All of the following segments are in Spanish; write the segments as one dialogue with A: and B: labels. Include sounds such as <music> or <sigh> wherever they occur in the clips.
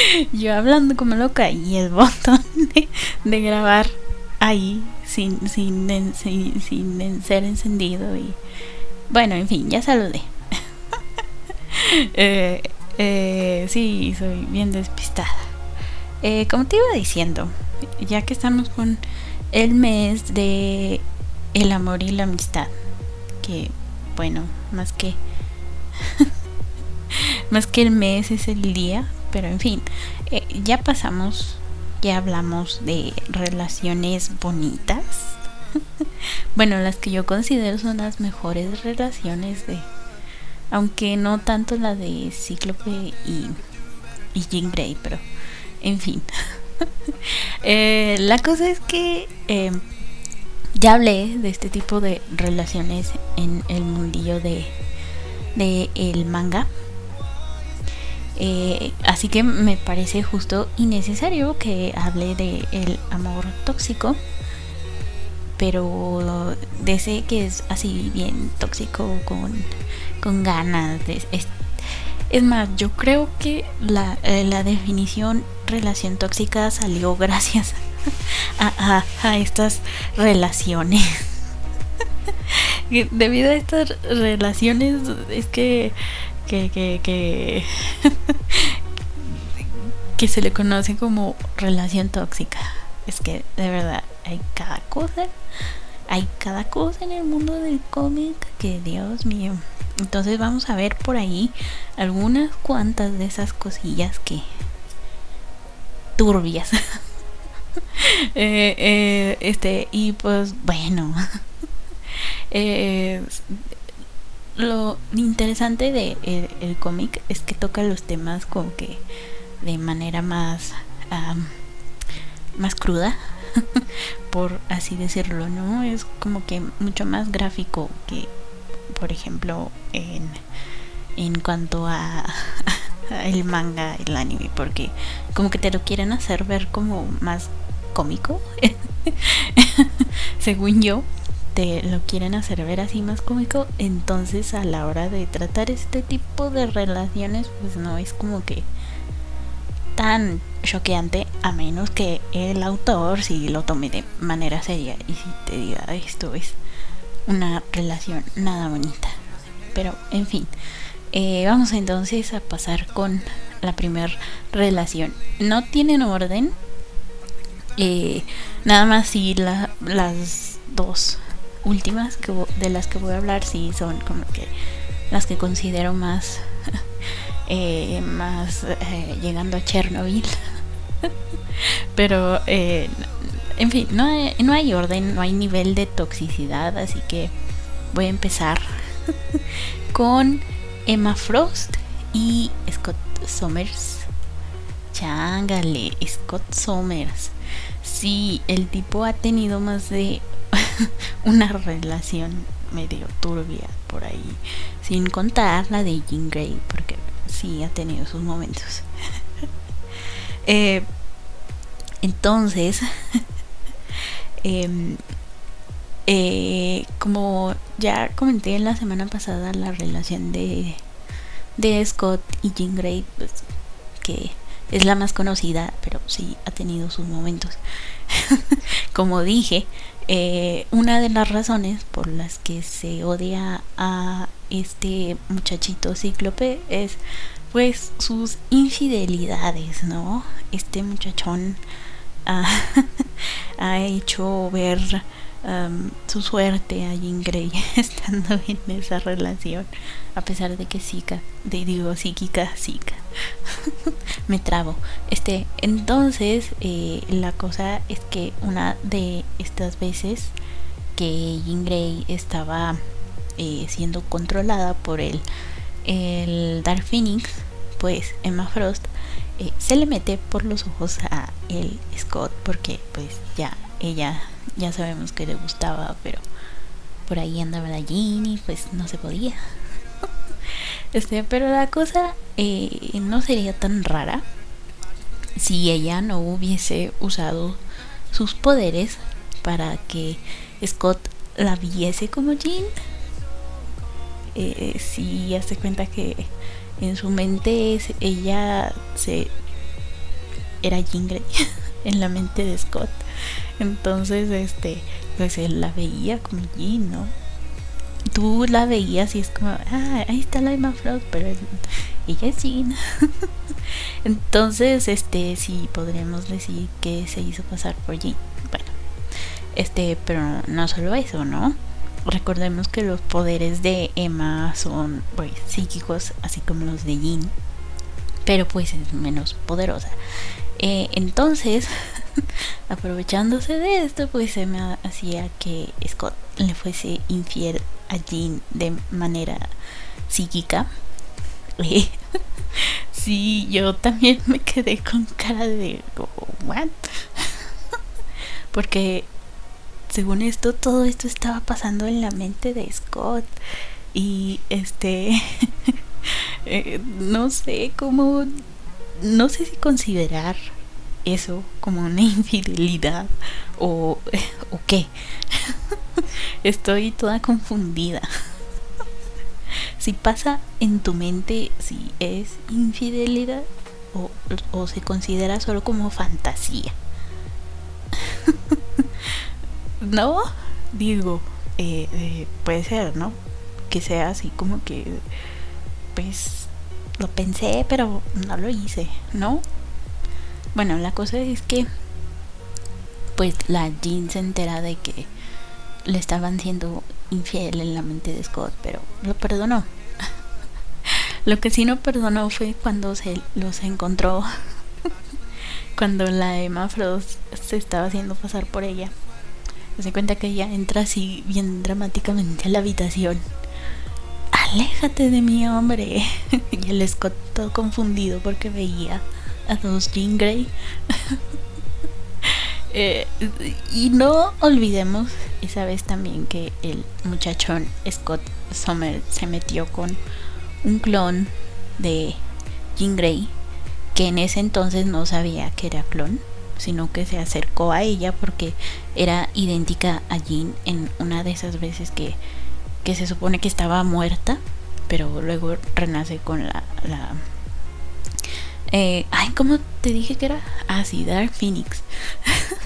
A: <laughs> Yo hablando como loca y el botón de, grabar ahí sin, sin, sin, sin, ser encendido y bueno, en fin, ya saludé. <laughs> eh, eh, sí, soy bien despistada. Eh, como te iba diciendo, ya que estamos con el mes de el amor y la amistad, que bueno, más que <laughs> más que el mes es el día, pero en fin, eh, ya pasamos, ya hablamos de relaciones bonitas. <laughs> bueno, las que yo considero son las mejores relaciones de, aunque no tanto la de Cíclope y, y Jean Grey, pero en fin. <laughs> Eh, la cosa es que eh, ya hablé de este tipo de relaciones en el mundillo de, de el manga. Eh, así que me parece justo y necesario que hable de el amor tóxico. Pero de que es así bien tóxico con, con ganas. Es, es, más, yo creo que la, eh, la definición relación tóxica salió <laughs> gracias a, a, estas relaciones. <laughs> Debido a estas relaciones es que que, que, que, <laughs> que se le conoce como relación tóxica. Es que de verdad hay cada cosa, hay cada cosa en el mundo del cómic que Dios mío. Entonces vamos a ver por ahí algunas cuantas de esas cosillas que turbias. <laughs> Eh, eh, este, y pues bueno. <laughs> Eh, lo interesante de el, cómic es que toca los temas como que de manera más más cruda <laughs> por así decirlo no es como que mucho más gráfico que por ejemplo en en cuanto a <laughs> el manga el anime porque como que te lo quieren hacer ver como más cómico <laughs> según yo te lo quieren hacer ver así más cómico entonces a la hora de tratar este tipo de relaciones pues no es como que tan choqueante a menos que el autor si lo tome de manera seria y si te diga esto es una relación nada bonita pero en fin eh, vamos entonces a pasar con la primera relación. No tienen orden. Eh, nada más si la, las dos últimas que, de las que voy a hablar sí son como que las que considero más <laughs> eh, más llegando a Chernobyl <laughs> pero en fin no no hay orden no hay nivel de toxicidad así que voy a empezar <laughs> con Emma Frost y Scott Somers. Chángale, Scott Somers. Sí, el tipo ha tenido más de <laughs> una relación medio turbia por ahí. Sin contar la de Jean Grey, porque sí ha tenido sus momentos. <laughs> eh, entonces, <laughs> eh, eh, como ya comenté en la semana pasada, la relación de, de Scott y Jean Grey, pues, que es la más conocida, pero sí ha tenido sus momentos. <laughs> como dije, eh, una de las razones por las que se odia a este muchachito cíclope es pues sus infidelidades, ¿no? Este muchachón ha <laughs> hecho ver su suerte a Jean Grey <laughs> estando en esa relación, a pesar de que psica, de, digo psíquica, psica. <laughs> Me trabo. Este, entonces, eh, la cosa es que una de estas veces que Jean Grey estaba eh, siendo controlada por el, el Dark Phoenix, pues Emma Frost eh, se le mete por los ojos a el Scott porque pues ya ella ya sabemos que le gustaba, pero por ahí andaba la Jean y pues no se podía. Este, pero la cosa eh, no sería tan rara si ella no hubiese usado sus poderes para que Scott la viese como Jean. Eh, si hace cuenta que en su mente ella se era Jean Grey <laughs> en la mente de Scott. Entonces, este, pues él la veía como Jean, ¿no? Tú la veías y es como, ah, ahí está la Emma Frost, pero ella es Jean. <laughs> Entonces, este, sí podríamos decir que se hizo pasar por Jean. Bueno, este, pero no solo eso, ¿no? Recordemos que los poderes de Emma son pues, psíquicos, así como los de Jean, pero pues es menos poderosa. Eh, entonces, <laughs> aprovechándose de esto, pues se me hacía que Scott le fuese infiel a Jean de manera psíquica. <laughs> sí, yo también me quedé con cara de what? <laughs> Porque según esto, todo esto estaba pasando en la mente de Scott. Y este, <laughs> eh, no sé cómo, no sé si considerar eso como una infidelidad o, o qué. Estoy toda confundida. <laughs> Si pasa en tu mente si es infidelidad o, o se considera solo como fantasía. <laughs> no, digo, eh, eh, puede ser, ¿no? Que sea así como que, pues, lo pensé, pero no lo hice, ¿no? Bueno, la cosa es que, pues, la Jean se entera de que le estaban siendo infiel en la mente de Scott, pero lo perdonó. <laughs> lo que sí no perdonó fue cuando se los encontró, <laughs> cuando la Emma Frost se estaba haciendo pasar por ella se cuenta que ella entra así bien dramáticamente a la habitación. Aléjate de mi hombre. <laughs> y el Scott todo confundido porque veía a dos Jean Grey. Eh, y no olvidemos esa vez también que el muchachón Scott Sommer se metió con un clon de Jean Grey que en ese entonces no sabía que era clon sino que se acercó a ella porque era idéntica a Jean en una de esas veces que, que se supone que estaba muerta, pero luego renace con la... la eh, ay, ¿cómo te dije que era? Ah, sí, Dark Phoenix. <laughs>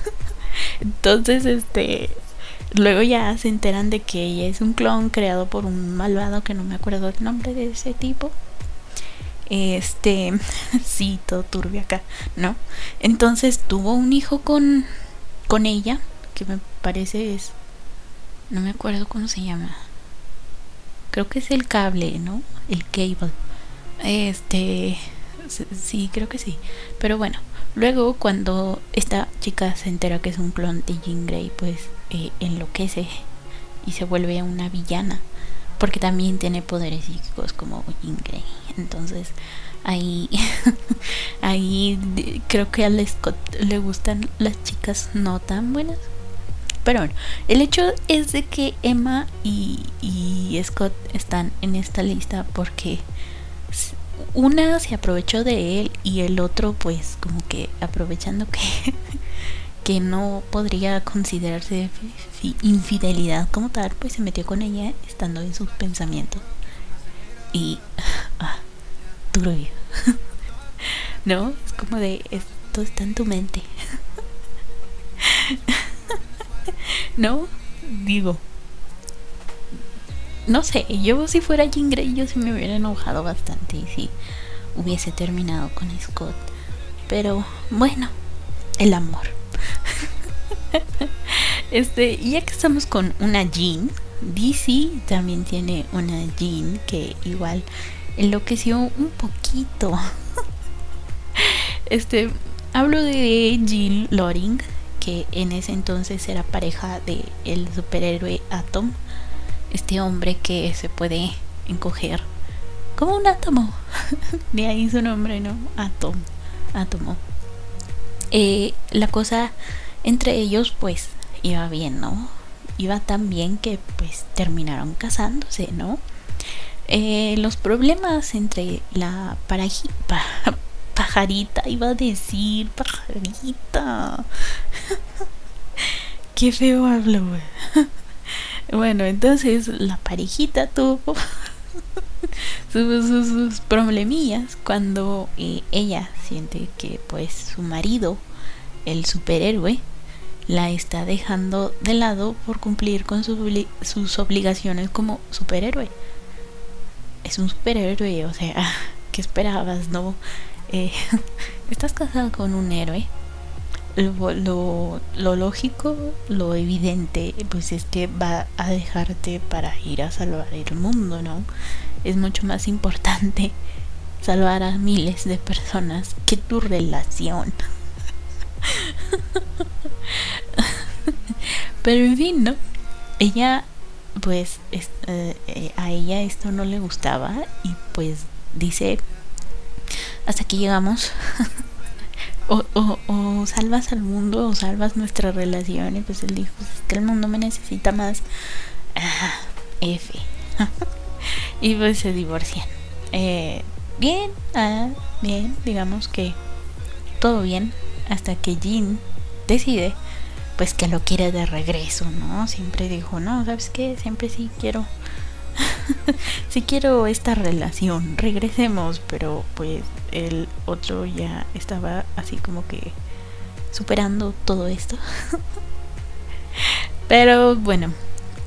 A: Entonces, este... Luego ya se enteran de que ella es un clon creado por un malvado que no me acuerdo el nombre de ese tipo. Este, <laughs> sí, todo turbio acá, ¿no? Entonces tuvo un hijo con, con ella, que me parece es, no me acuerdo cómo se llama. Creo que es el cable, ¿no? El cable. Este, sí, creo que sí. Pero bueno, luego cuando esta chica se entera que es un clon de Jean Grey, pues eh, enloquece y se vuelve una villana porque también tiene poderes psíquicos como Jean Grey. Entonces, ahí, <laughs> ahí creo que a Scott le gustan las chicas no tan buenas. Pero bueno, el hecho es de que Emma y, y Scott están en esta lista porque una se aprovechó de él y el otro pues como que aprovechando que <laughs> que no podría considerarse infidelidad como tal, pues se metió con ella estando en sus pensamientos. Y... <laughs> Ah, turbio. <laughs> ¿No? Es como de... Esto está en tu mente. ¿No? Digo. No sé, yo si fuera Jean Grey yo sí me hubiera enojado bastante y si hubiese terminado con Scott. Pero bueno, el amor. <laughs> este, ya que estamos con una Jean, DC también tiene una Jean que igual enloqueció un poquito. <laughs> este, hablo de Jean Loring, que en ese entonces era pareja de el superhéroe Atom, este hombre que se puede encoger como un átomo. <laughs> de ahí su nombre, ¿no? Atom, átomo. Eh, la cosa entre ellos pues iba bien, ¿no? Iba tan bien que pues terminaron casándose, ¿no? Eh, los problemas entre la <laughs> pajarita, iba a decir pajarita. <laughs> Qué feo hablo, bueno, entonces la parejita tuvo <laughs> sus, problemillas cuando eh, ella siente que pues su marido, el superhéroe, la está dejando de lado por cumplir con sus obligaciones como superhéroe. Es un superhéroe, o sea, <laughs> ¿qué esperabas, no? Eh, <laughs> estás casado con un héroe. Lo, lo, lógico, lo evidente, pues es que va a dejarte para ir a salvar el mundo, ¿no? Es mucho más importante <laughs> salvar a miles de personas que tu relación. <laughs> Pero en fin, ¿no? Ella, pues, eh, a ella esto no le gustaba y pues dice, hasta aquí llegamos. <laughs> o, o, salvas al mundo o salvas nuestra relación. Y pues él dijo, pues, es que el mundo me necesita más. Ah, F. <laughs> y pues se divorcian. Eh, bien, ah, bien, digamos que todo bien hasta que Jean decide pues que lo quiere de regreso, ¿no? Siempre dijo, no, ¿sabes qué? Siempre sí quiero, <laughs> sí quiero esta relación, regresemos, pero pues el otro ya estaba así como que superando todo esto. <laughs> pero bueno,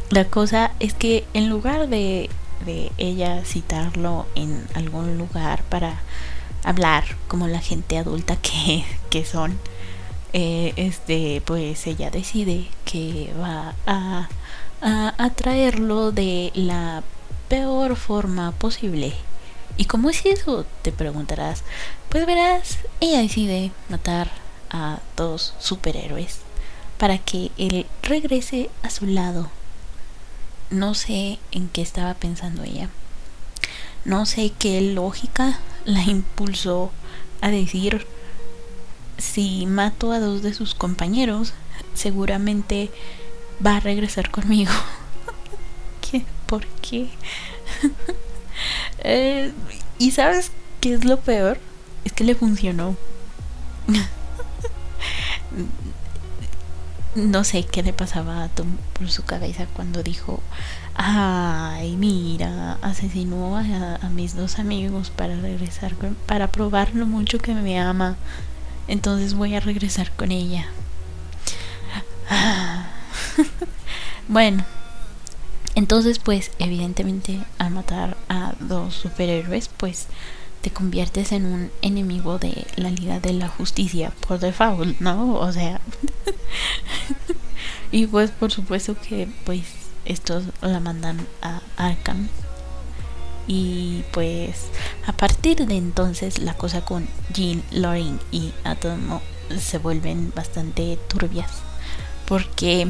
A: la cosa es que en lugar de, de ella citarlo en algún lugar para hablar como la gente adulta que, <laughs> que son, eh, este, pues ella decide que va a, a, traerlo de la peor forma posible. ¿Y cómo es eso? Te preguntarás. Pues verás, ella decide matar a dos superhéroes para que él regrese a su lado. No sé en qué estaba pensando ella. No sé qué lógica la impulsó a decir si mato a dos de sus compañeros, seguramente va a regresar conmigo. <laughs> ¿Qué? ¿Por qué? <laughs> Eh, ¿Y sabes qué es lo peor? Es que le funcionó. <laughs> no sé qué le pasaba a Tom por su cabeza cuando dijo, ay, mira, asesinó a, mis dos amigos para regresar, para probar lo mucho que me ama. Entonces voy a regresar con ella. <sighs> <laughs> bueno, entonces pues evidentemente al matar a dos superhéroes pues te conviertes en un enemigo de la Liga de la Justicia por default, ¿no? O sea... <laughs> y pues por supuesto que pues estos la mandan a Arkham y pues a partir de entonces la cosa con Jean, Loring y Atomo se vuelven bastante turbias. Porque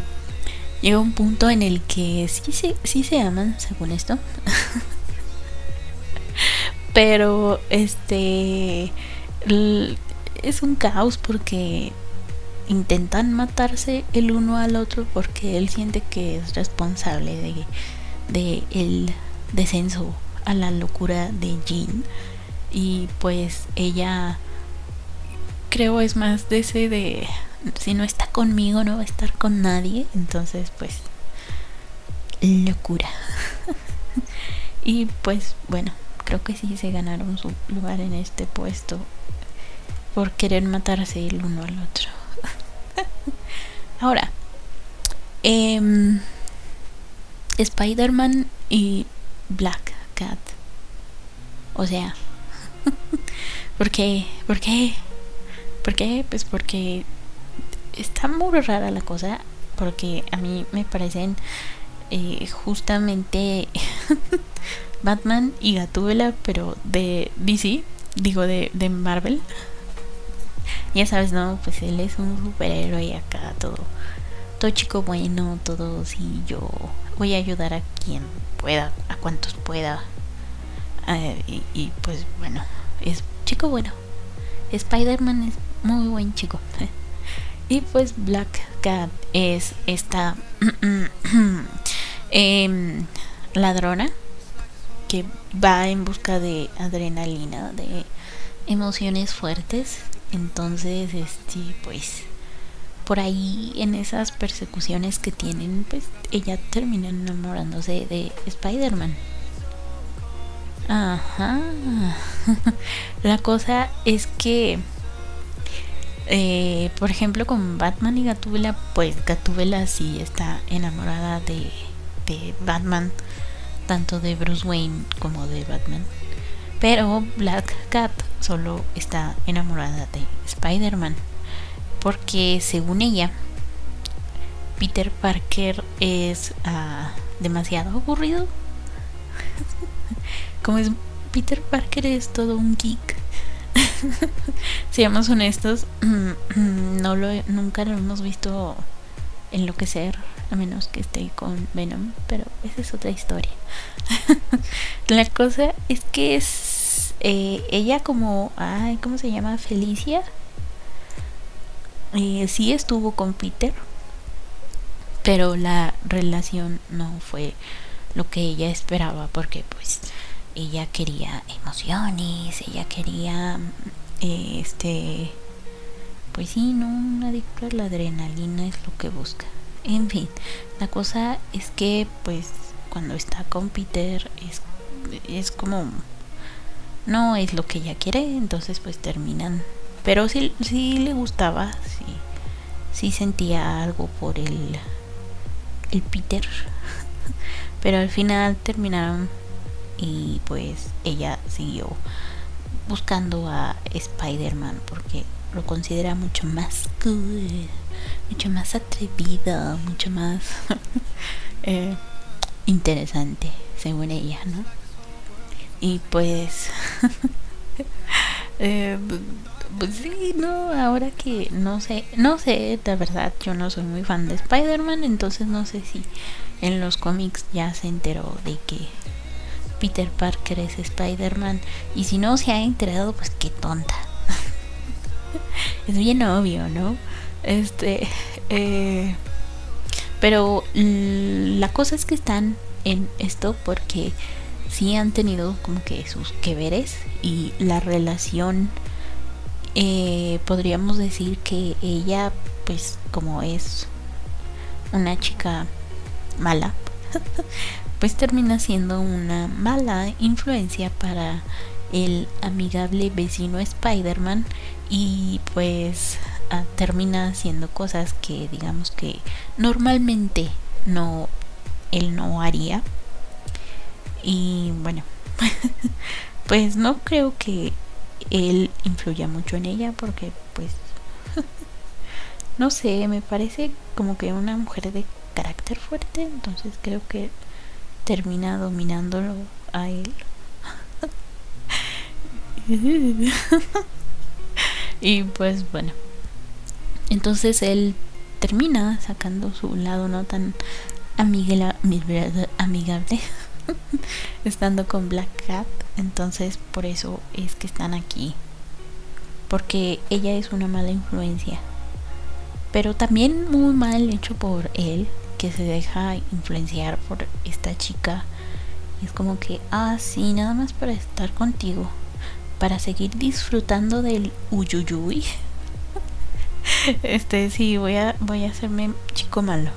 A: llega un punto en el que sí se, sí se aman, según esto. <laughs> Pero este es un caos porque intentan matarse el uno al otro porque él siente que es responsable de, de el descenso a la locura de Jean. Y pues ella creo es más de ese de si no está conmigo no va a estar con nadie. Entonces pues locura. <laughs> y pues bueno, creo que sí se ganaron su lugar en este puesto por querer matarse el uno al otro. <laughs> Ahora, eh, Spider-Man y Black Cat. O sea, <laughs> ¿por qué? ¿Por qué? ¿Por qué? Pues porque está muy rara la cosa. Porque a mí me parecen eh, justamente <laughs> Batman y Gatúbela, pero de DC, digo de, de Marvel. Ya sabes, ¿no? Pues él es un superhéroe y acá todo, todo chico bueno, todo sí, yo voy a ayudar a quien pueda, a cuantos pueda. Eh, y, pues bueno, es chico bueno. Spider-Man es muy buen chico. <laughs> y pues Black Cat es esta <clears throat> em, ladrona que va en busca de adrenalina, de emociones fuertes. Entonces, este, pues por ahí en esas persecuciones que tienen, pues ella termina enamorándose de Spider-Man. Ajá. <laughs> La cosa es que, eh, por ejemplo, con Batman y Gatúbela, pues Gatúbela sí está enamorada de, Batman, tanto de Bruce Wayne como de Batman. Pero Black Cat solo está enamorada de Spider-Man. Porque según ella, Peter Parker es uh, demasiado aburrido. <laughs> Como es Peter Parker es todo un geek. <laughs> Seamos honestos, <clears throat> no lo nunca lo hemos visto enloquecer a menos que esté con Venom, pero esa es otra historia. <laughs> La cosa es que es eh, ella como, ay, ¿cómo se llama? Felicia. Eh, sí estuvo con Peter, pero la relación no fue lo que ella esperaba porque pues ella quería emociones, ella quería eh, este pues sí, no, un adicto a la adrenalina es lo que busca. En fin, la cosa es que pues cuando está con Peter es, es como no es lo que ella quiere, entonces pues terminan. Pero sí, sí le gustaba, sí, sí sentía algo por el, el Peter. <laughs> Pero al final terminaron y pues ella siguió buscando a Spider-Man porque lo considera mucho más cool, mucho más atrevido, mucho más <laughs> eh, interesante, según ella, ¿no? Y pues, <laughs> eh, pues sí, no, ahora que no sé, no sé, de verdad, yo no soy muy fan de Spider-Man, entonces no sé si en los cómics ya se enteró de que Peter Parker es Spider-Man y si no se ha enterado, pues qué tonta <laughs> es bien obvio, ¿no? Este, eh, pero la cosa es que están en esto porque sí han tenido como que sus que veres y la relación eh, podríamos decir que ella pues como es una chica mala <laughs> pues termina siendo una mala influencia para el amigable vecino Spider-Man y pues ah, termina haciendo cosas que digamos que normalmente no él no haría. Y bueno <laughs> pues no creo que él influya mucho en ella porque pues <laughs> no sé me parece como que una mujer de carácter fuerte entonces creo que termina dominándolo a él <laughs> y pues bueno. Entonces él termina sacando su lado no tan amigable, amigable <laughs> estando con Black Cat. Entonces por eso es que están aquí. Porque ella es una mala influencia. Pero también muy mal hecho por él, que se deja influenciar por esta chica. Y es como que, ah, sí, nada más para estar contigo para seguir disfrutando del uyuyuy. <laughs> este, sí, voy a, voy a hacerme chico malo.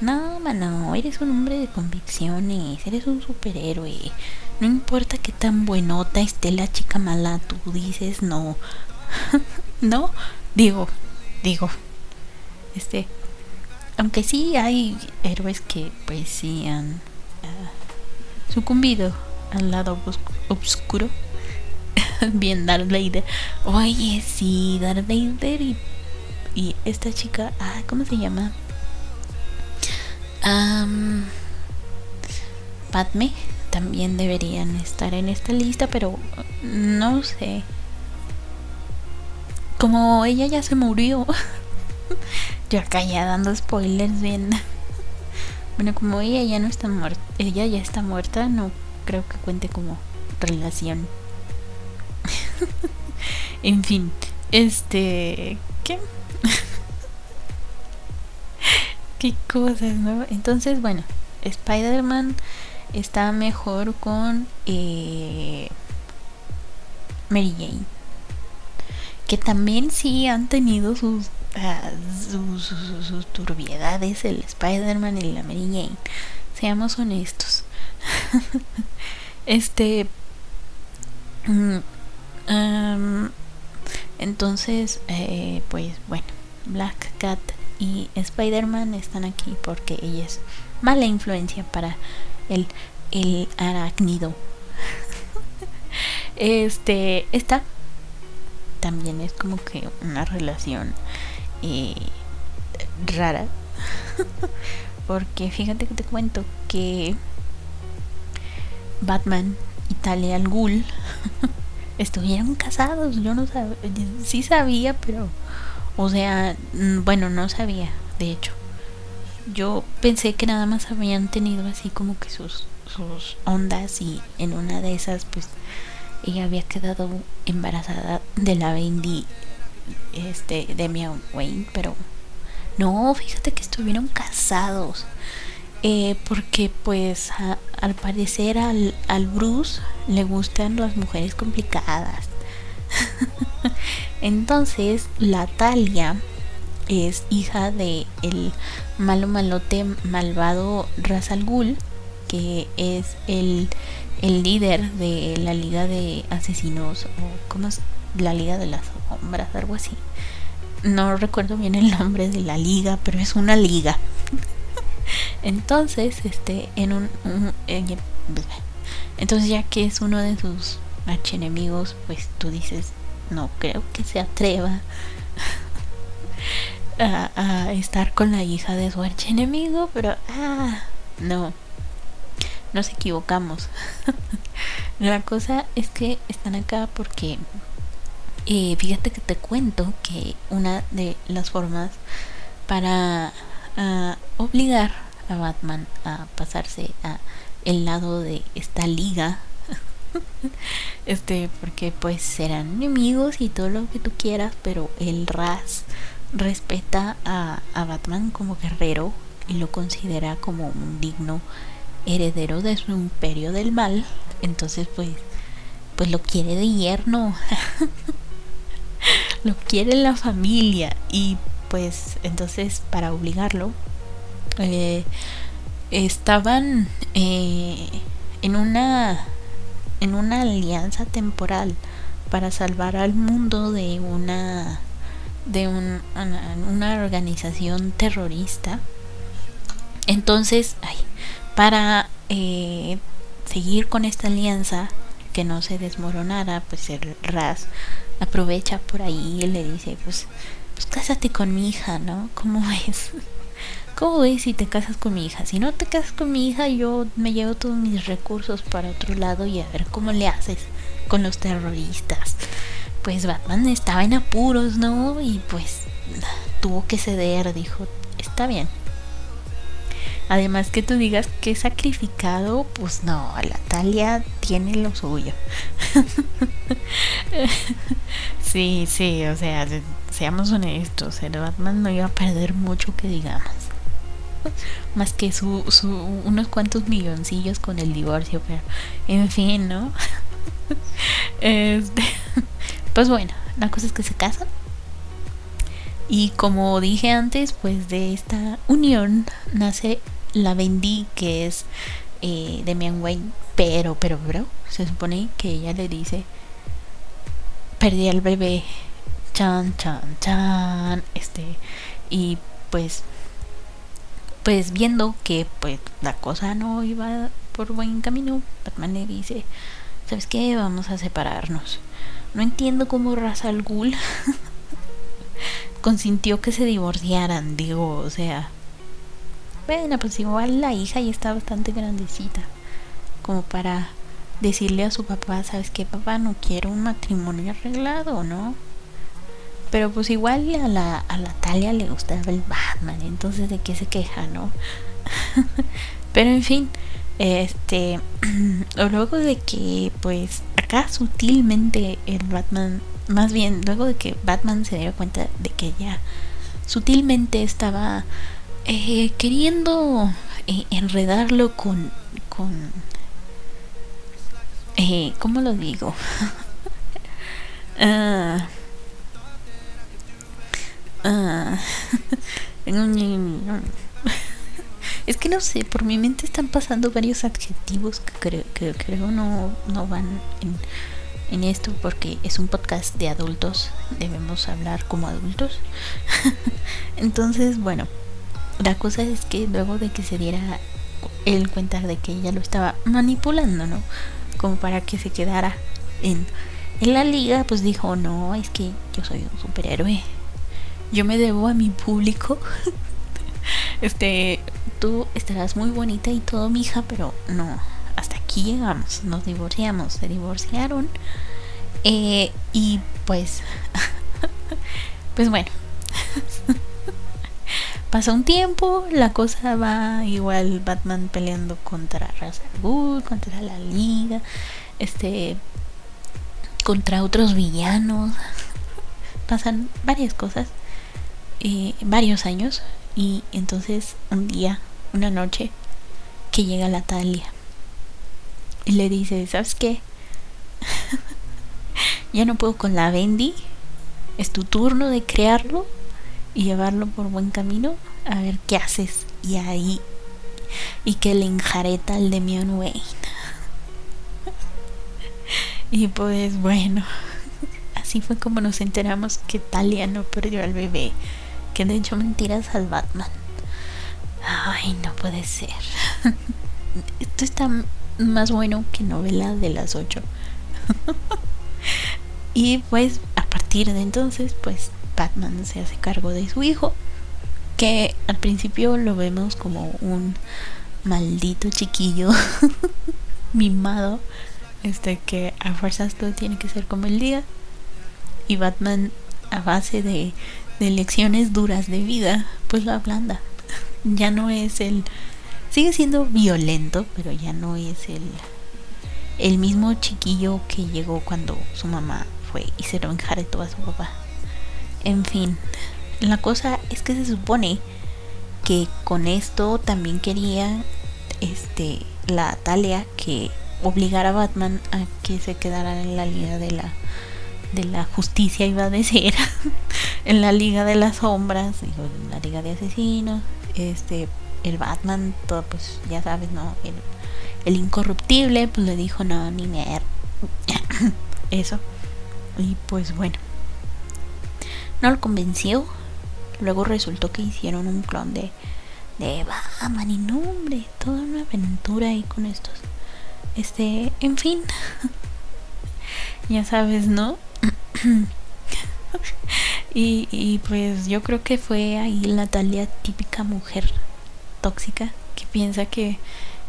A: No, mano, eres un hombre de convicciones, eres un superhéroe. No importa qué tan buenota esté la chica mala, tú dices no. <laughs> no, digo, digo. Este, aunque sí hay héroes que pues sí han ah, sucumbido al lado oscuro <laughs> bien Darth Vader. Oye, sí, Darth Vader y, y esta chica, ah, ¿cómo se llama? Um, Padme también deberían estar en esta lista, pero no sé. Como ella ya se murió. <laughs> <laughs> Yo acá ya dando spoilers bien. Bueno, como ella ya no está muerta, ella ya está muerta, no creo que cuente como relación. <laughs> en fin, este... ¿Qué? <laughs> ¿Qué cosas, no? Entonces, bueno, Spider-Man está mejor con eh, Mary Jane. Que también sí han tenido sus, ah, sus, sus, turbiedades el Spider-Man y la Mary Jane. Seamos honestos. <laughs> Este. mm, entonces, eh, pues bueno, Black Cat y Spider-Man están aquí porque ella es mala influencia para el, el arácnido. <laughs> este, esta también es como que una relación eh, rara. <laughs> porque fíjate que te cuento que Batman y Talia al Ghul <laughs> estuvieron casados. Yo no sabía, sí sabía, pero, o sea, bueno, no sabía, de hecho. Yo pensé que nada más habían tenido así como que sus, sus ondas y en una de esas, pues, ella había quedado embarazada de la Bendy, este, de Miao Wayne, pero no, fíjate que estuvieron casados. Eh, porque pues al parecer al, al Bruce le gustan las mujeres complicadas. <laughs> Entonces la Talia es hija de el malo malote malvado Ra's al Ghul, que es el, el líder de la liga de asesinos o cómo la liga de las sombras, algo así. No recuerdo bien el nombre de la liga, pero es una liga. <laughs> Entonces, este, en un, entonces ya que es uno de sus archienemigos, pues tú dices, no creo que se atreva <laughs> a, a estar con la hija de su archienemigo, pero ah, no, nos equivocamos. <laughs> la cosa es que están acá porque eh, fíjate que te cuento que una de las formas para ah, obligar a Batman a pasarse a el lado de esta liga <laughs> este porque pues serán enemigos y todo lo que tú quieras pero el Raz respeta a, Batman como guerrero y lo considera como un digno heredero de su imperio del mal. Entonces pues pues lo quiere de yerno <laughs> <laughs> lo quiere la familia y pues entonces para obligarlo eh, estaban eh, en una en una alianza temporal para salvar al mundo de una de un- una, organización terrorista. Entonces para eh, seguir con esta alianza que no se desmoronara pues el Raz aprovecha por ahí y le dice pues pues cásate con mi hija no cómo ves <laughs> ¿Cómo ves si te casas con mi hija? Si no te casas con mi hija, yo me llevo todos mis recursos para otro lado y a ver cómo le haces con los terroristas. Pues Batman estaba en apuros, ¿no? Y pues tuvo que ceder, dijo, está bien. Además que tú digas que es sacrificado, pues no, la Talia tiene lo suyo. <laughs> <laughs> sí, sí, o sea, se- seamos honestos, el Batman no iba a perder mucho que digamos más que su, su unos cuantos milloncillos con el divorcio, pero en fin, ¿no? <laughs> este, <laughs> pues bueno, la cosa es que se casan. Y como dije antes, pues de esta unión nace la Bendy, que es eh, Demian Wayne, pero, pero, pero, se supone que ella le dice, perdí al bebé, chan, chan, chan, este, y pues pues viendo que pues la cosa no iba por buen camino, Batman le dice, ¿sabes qué? Vamos a separarnos. No entiendo cómo Ra's al <laughs> consintió que se divorciaran, digo, o sea, bueno, pues igual la hija ya está bastante grandecita, como para decirle a su papá, ¿sabes qué, papá? No quiero un matrimonio arreglado, ¿no? Pero pues igual a la, a la Talia le gustaba el Batman, entonces de qué se queja, ¿no? <laughs> Pero en fin, este, <clears throat> luego de que pues acá sutilmente el Batman, más bien luego de que Batman se dio cuenta de que ella sutilmente estaba eh, queriendo eh, enredarlo con, con, eh, ¿cómo lo digo? <laughs> Ah, <laughs> Es que no sé, por mi mente están pasando varios adjetivos que creo, que creo no, no van en, en esto porque es un podcast de adultos. Debemos hablar como adultos. <laughs> Entonces, bueno, la cosa es que luego de que se diera él cuenta de que ella lo estaba manipulando, ¿no? Como para que se quedara en, en la liga, pues dijo, no, es que yo soy un superhéroe. Yo me debo a mi público. <laughs> este, tú estarás muy bonita y todo, mija, pero no, hasta aquí llegamos. Nos divorciamos, se divorciaron. Eh, y pues, <laughs> pues bueno. <laughs> Pasa un tiempo, la cosa va igual Batman peleando contra Ra's al contra la Liga, este contra otros villanos. <laughs> Pasan varias cosas, eh, varios años y entonces un día, una noche que llega la Talia y le dice, ¿sabes qué? <laughs> ya no puedo con la Bendy. Es tu turno de crearlo y llevarlo por buen camino a ver qué haces. Y ahí y que le enjareta al Demion Wayne <laughs> y pues bueno <laughs> así fue como nos enteramos que Talia no perdió al bebé que de hecho mentiras al Batman. Ay no puede ser. <laughs> Esto está más bueno que novela de las ocho. Y pues a partir de entonces pues Batman se hace cargo de su hijo, que al principio lo vemos como un maldito chiquillo <laughs> mimado, este que a fuerzas todo tiene que ser como el día. Y Batman a base de, lecciones duras de vida, pues lo ablanda. <laughs> Ya no es el... Sigue siendo violento, pero ya no es el, el mismo chiquillo que llegó cuando su mamá fue y se lo enjaretó a su papá. En fin, la cosa es que se supone que con esto también quería este la Talia que obligara a Batman a que se quedara en la liga de la de la justicia iba a decir <laughs> en la liga de las sombras en la liga de asesinos este el Batman todo pues ya sabes no el, el incorruptible pues le dijo no ni mer <coughs> eso. Y pues bueno no lo convenció. Luego resultó que hicieron un clon de, de Batman y nombre, toda una aventura ahí con estos. Este, en fin. <laughs> ya sabes, ¿no? <coughs> y, y pues yo creo que fue ahí la Talia típica mujer tóxica que piensa que,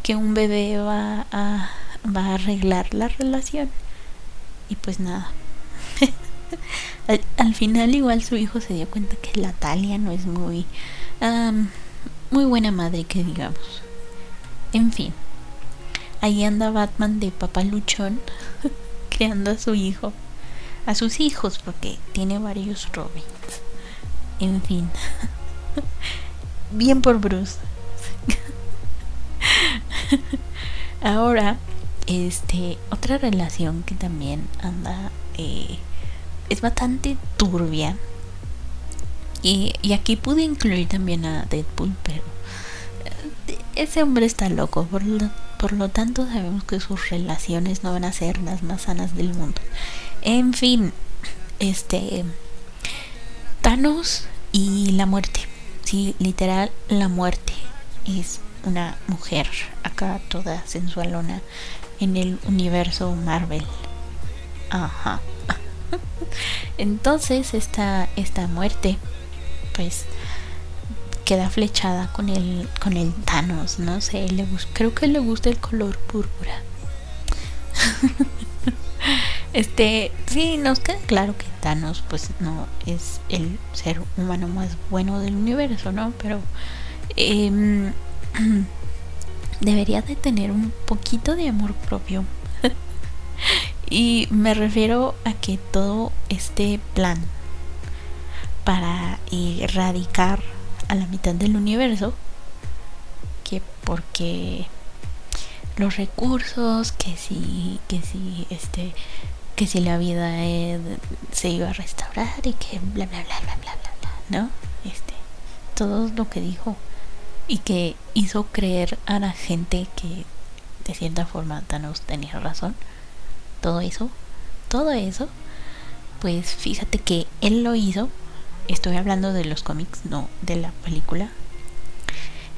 A: que un bebé va a, va a arreglar la relación. Y pues nada. Al, final igual su hijo se dio cuenta que la Talia no es muy muy buena madre que digamos. En fin, ahí anda Batman de papaluchón <laughs> creando a su hijo, a sus hijos porque tiene varios Robins. En fin, <laughs> bien por Bruce. <laughs> Ahora, este, otra relación que también anda eh, es bastante turbia. Y, aquí pude incluir también a Deadpool, pero eh, ese hombre está loco. Por lo, por lo tanto, sabemos que sus relaciones no van a ser las más sanas del mundo. En fin, este. Thanos y la muerte. Sí, literal, la muerte es una mujer acá toda sensualona en el universo Marvel. Ajá. Entonces esta, esta muerte pues queda flechada con el, con el Thanos, no sé, le creo que le gusta el color púrpura. <laughs> este, sí, nos queda claro que Thanos pues no es el ser humano más bueno del universo, ¿no? Pero em, <clears throat> debería de tener un poquito de amor propio y me refiero a que todo este plan para erradicar a la mitad del universo, que porque los recursos, que si, que si este, que si la vida se iba a restaurar y que bla bla bla bla bla bla, ¿no? Este, todo lo que dijo y que hizo creer a la gente que de cierta forma Thanos tenía razón. Todo eso, todo eso, pues fíjate que él lo hizo. Estoy hablando de los cómics, no de la película.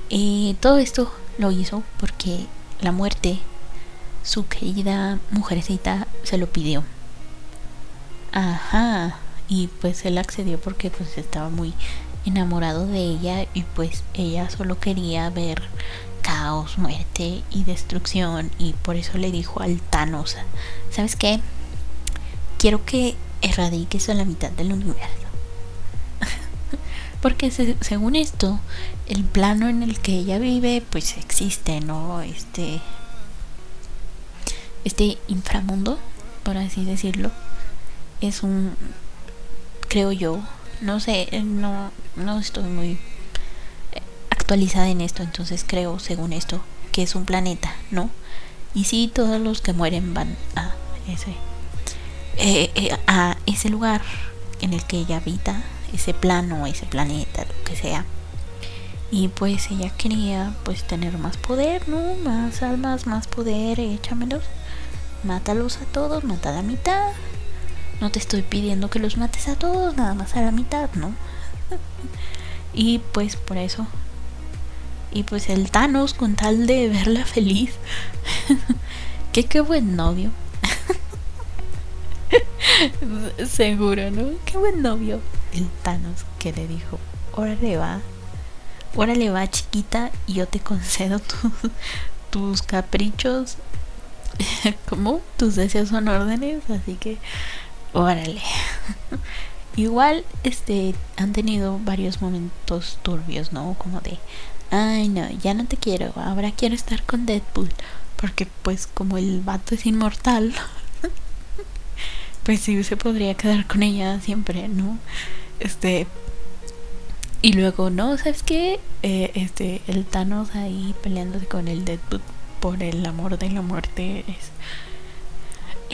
A: Y todo esto lo hizo porque la muerte, su querida mujercita, se lo pidió. Ajá. Y pues él accedió porque pues estaba muy enamorado de ella y pues ella solo quería ver caos, muerte y destrucción y por eso le dijo al Thanos, ¿sabes qué? Quiero que erradiques a la mitad del universo. <laughs> Porque según esto, el plano en el que ella vive, pues existe, ¿no? Este. Este inframundo, por así decirlo, es un. Creo yo. No sé, no, no estoy muy actualizada en esto, entonces creo, según esto, que es un planeta, ¿no? Y sí, todos los que mueren van a ese. Eh, eh, a ese lugar en el que ella habita ese plano, ese planeta, lo que sea. Y pues ella quería pues tener más poder, ¿no? Más almas, más poder, échamelos. Mátalos a todos, mata a la mitad. No te estoy pidiendo que los mates a todos, nada más a la mitad, ¿no? <laughs> y pues por eso. Y pues el Thanos con tal de verla feliz. <laughs> que qué buen novio. <laughs> Seguro, ¿no? Qué buen novio el Thanos que le dijo, órale va, órale va chiquita, y yo te concedo <laughs> tus caprichos, como tus deseos son órdenes, así que órale. Igual, este, han tenido varios momentos turbios, ¿no? Como de, ay no, ya no te quiero, ahora quiero estar con Deadpool, porque pues como el vato es inmortal, <laughs> pues sí se podría quedar con ella siempre, ¿no? Este. Y luego, no, ¿sabes qué? Eh, este, el Thanos ahí peleándose con el Deadpool por el amor de la muerte es.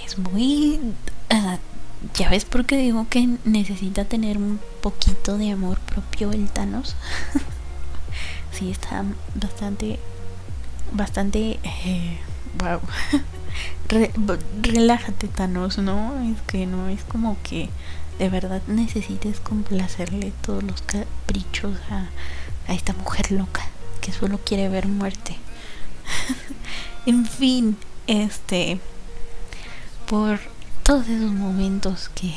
A: Es muy. Ah, ya ves por qué digo que necesita tener un poquito de amor propio el Thanos. <laughs> sí, está bastante. Bastante. Eh, wow. <laughs> relájate, Thanos, ¿no? Es que no es como que de verdad necesites complacerle todos los caprichos a, a esta mujer loca que solo quiere ver muerte. <laughs> en fin, este, por todos esos momentos que,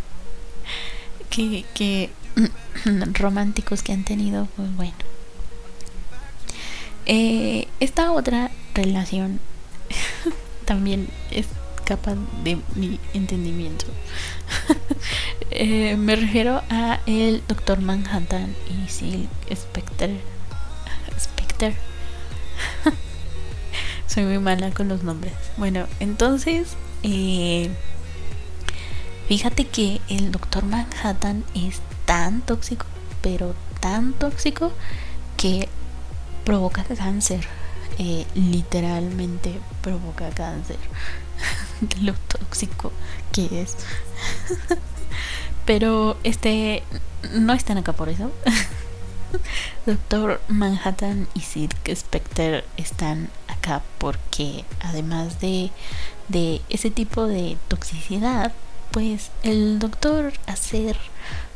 A: <laughs> que, que <clears throat> románticos que han tenido, pues bueno. Eh, esta otra relación <laughs> también es capaz de mi entendimiento. <laughs> Eh, me refiero a el Doctor Manhattan y Silk Spectre. Spectre. <laughs> Soy muy mala con los nombres. Bueno, entonces, eh, fíjate que el Doctor Manhattan es tan tóxico, pero tan tóxico que provoca cáncer. Eh, literalmente provoca cáncer <laughs> lo tóxico que es. <laughs> Pero este no están acá por eso. <laughs> Doctor Manhattan y Silk Spectre están acá porque además de, de ese tipo de toxicidad, pues el doctor hacer,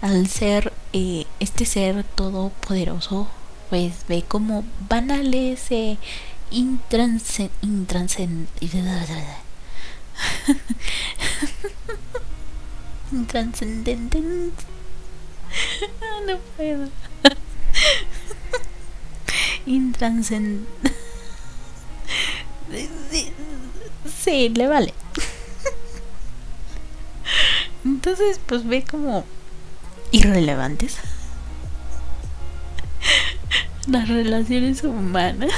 A: al ser eh, este ser todopoderoso, pues ve como banales e <laughs> intranscendentes Intranscendente. No puedo. <laughs> Intranscendente. Sí, le vale. <laughs> Entonces, pues ve como irrelevantes las relaciones humanas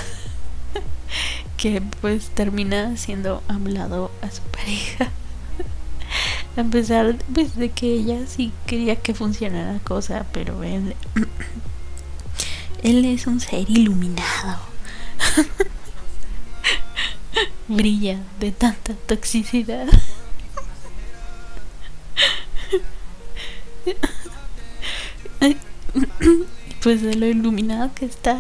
A: <laughs> que pues termina siendo lado a su pareja <laughs> a pesar pues, de que ella sí quería que funcionara la cosa, pero él, <clears throat> él es un ser iluminado. <laughs> Brilla de tanta toxicidad. <clears throat> después de lo iluminado que está,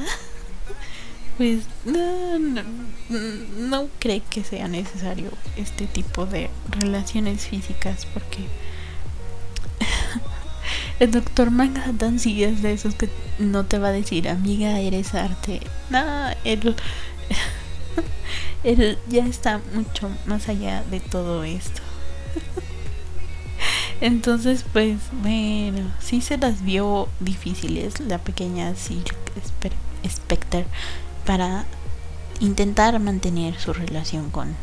A: pues no, no, no cree que sea necesario este tipo de relaciones físicas porque <laughs> el doctor Manhattan sí es de esos que no te va a decir, amiga, eres arte. No, él, <laughs> él ya está mucho más allá de todo esto. <laughs> Entonces, pues, bueno, sí se las vio difíciles la pequeña Silk Spectre para intentar mantener su relación con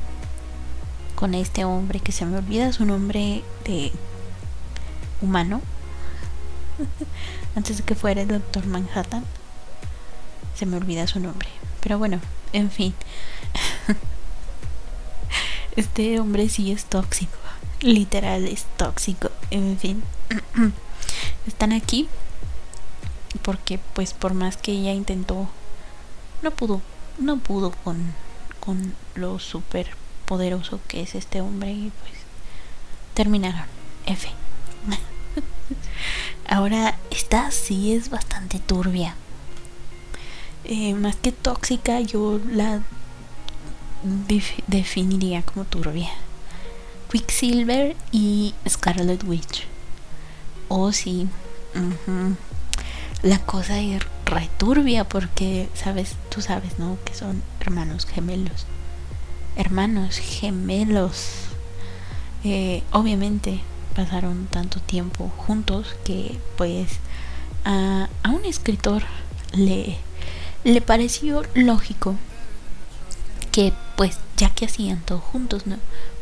A: con este hombre que se me olvida su nombre de humano. <laughs> Antes de que fuera el doctor Manhattan se me olvida su nombre. Pero bueno en fin. <laughs> Este hombre sí es tóxico literal es tóxico en fin. <clears throat> Están aquí porque pues por más que ella intentó no pudo no pudo con con lo súper poderoso que es este hombre y pues terminaron F <laughs> ahora esta sí es bastante turbia. Eh, más que tóxica yo la definiría como turbia Quicksilver y Scarlet Witch. Oh, sí. La cosa es returbia porque, sabes, tú sabes, ¿no? Que son hermanos gemelos. Hermanos gemelos. Eh, obviamente pasaron tanto tiempo juntos que pues a, a un escritor le, le pareció lógico que pues ya que hacían todo juntos, ¿no?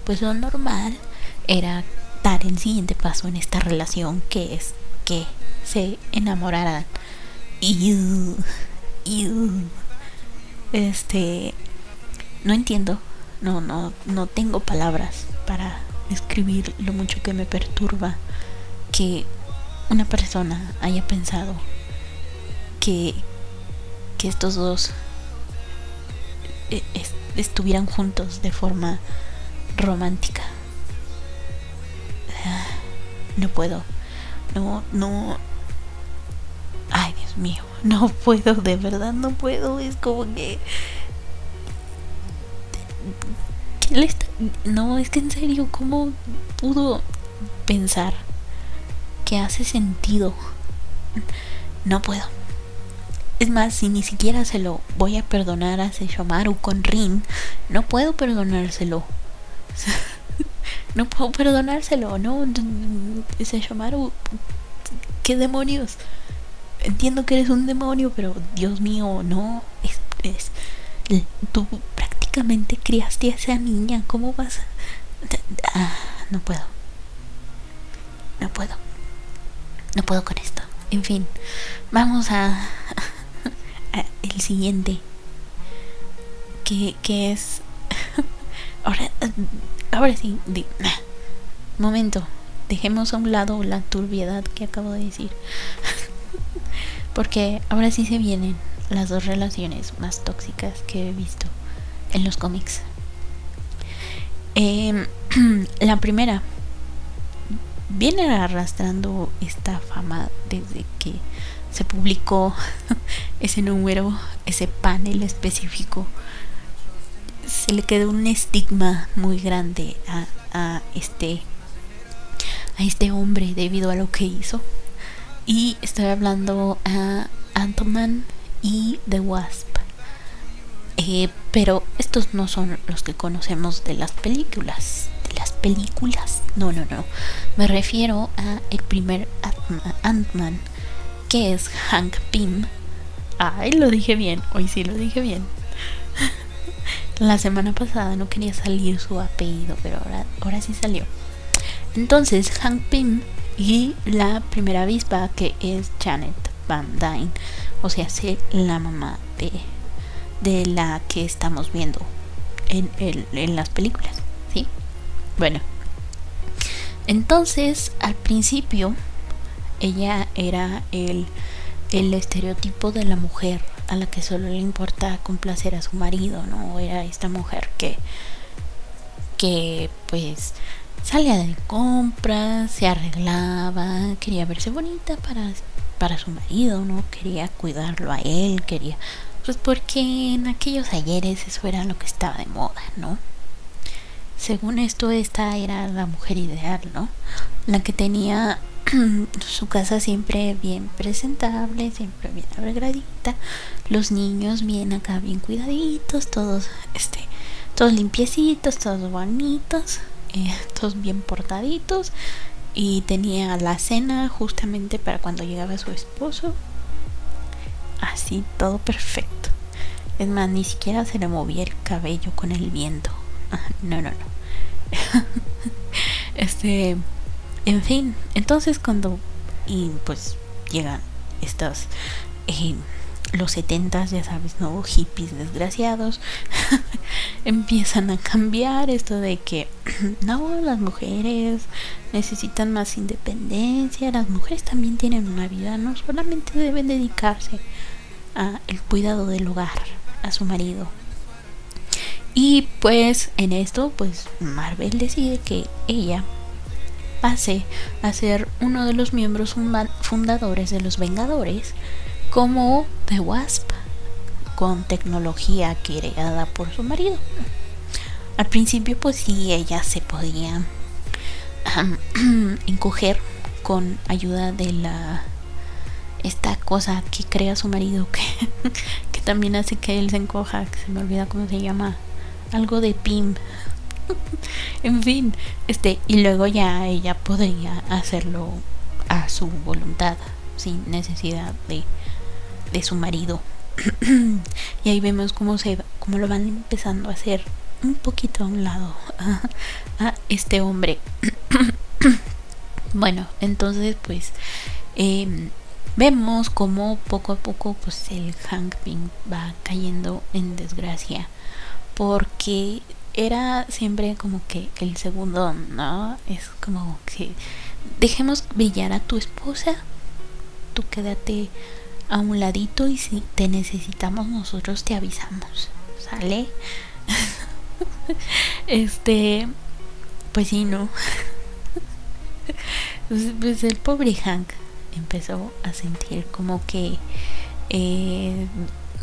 A: Pues lo normal era dar el siguiente paso en esta relación que es que se enamoraran. Y este no entiendo, no no no tengo palabras para escribir lo mucho que me perturba que una persona haya pensado que que estos dos eh, estuvieran juntos de forma romántica. No puedo. No, no. Ay, Dios mío. No puedo, de verdad no puedo. Es como que... ¿Qué le está... No, es que en serio, ¿cómo pudo pensar que hace sentido? No puedo. Es más, si ni siquiera se lo voy a perdonar a Seishomaru con Rin, no puedo perdonárselo <laughs> no puedo perdonárselo, ¿no? Ese Shomaru, ¿qué demonios? Entiendo que eres un demonio, pero Dios mío, no. Es, es, tú prácticamente criaste a esa niña, ¿cómo vas? Ah, no puedo. No puedo. No puedo con esto. En fin, vamos a, <laughs> a el siguiente. Que, que es <laughs> Ahora, ahora sí, momento, dejemos a un lado la turbiedad que acabo de decir. <laughs> Porque ahora sí se vienen las dos relaciones más tóxicas que he visto en los cómics. Em, <clears throat> la primera viene arrastrando esta fama desde que se publicó <laughs> ese número, ese panel específico se le quedó un estigma muy grande a, este a este hombre debido a lo que hizo. Y estoy hablando a Ant-Man y The Wasp. Eh, pero estos no son los que conocemos de las películas de las películas. No no no. Me refiero a el primer Ant-Man que es Hank Pym. Ay lo dije bien. Hoy sí lo dije bien <laughs> la semana pasada no quería salir su apellido, pero ahora, ahora sí salió. Entonces, Hank Pym y la primera avispa que es Janet Van Dyne, o sea, sé la mamá de, de la que estamos viendo en, en las películas, ¿sí? Bueno, entonces al principio ella era el, el estereotipo de la mujer a la que solo le importa complacer a su marido, ¿no? Era esta mujer que, que pues salía de compras, se arreglaba, quería verse bonita para para su marido, ¿no? Quería cuidarlo a él, quería... Pues porque en aquellos ayeres eso era lo que estaba de moda, ¿no? Según esto, esta era la mujer ideal, ¿no? La que tenía <clears throat> su casa siempre bien presentable, siempre bien arregladita, los niños bien acá, bien cuidaditos, todos, este, todos limpiecitos, todos bonitos, eh, <laughs> todos bien portaditos, y tenía la cena justamente para cuando llegaba su esposo. Así, todo perfecto. Es más, ni siquiera se le movía el cabello con el viento. <laughs> No, no, no. <laughs> este, en fin, entonces cuando y pues llegan estos eh, los setentas, ya sabes, ¿no? Hippies desgraciados <laughs> empiezan a cambiar esto de que <clears throat> no, las mujeres necesitan más independencia, las mujeres también tienen una vida, no solamente deben dedicarse a el cuidado del hogar, a su marido. Y pues en esto, pues Marvel decide que ella pase a ser uno de los miembros fundadores de los Vengadores como The Wasp con tecnología creada por su marido. Al principio pues sí, ella se podía <clears throat> encoger con ayuda de la esta cosa que crea su marido que, <laughs> que también hace que él se encoja, que se me olvida cómo se llama, algo de PIM. <laughs> en fin, este y luego ya ella podría hacerlo a su voluntad sin necesidad de de su marido. <clears throat> y ahí vemos cómo se cómo lo van empezando a hacer un poquito a un lado <laughs> a, este hombre. <clears throat> bueno, entonces pues em, vemos como poco a poco pues el Hank Pink va cayendo en desgracia porque era siempre como que el segundo, ¿no? Es como que dejemos brillar a tu esposa, tú quédate a un ladito y si te necesitamos nosotros te avisamos. ¿Sale? <laughs> este, pues sí, no. <laughs> Pues, pues, el pobre Hank empezó a sentir como que eh,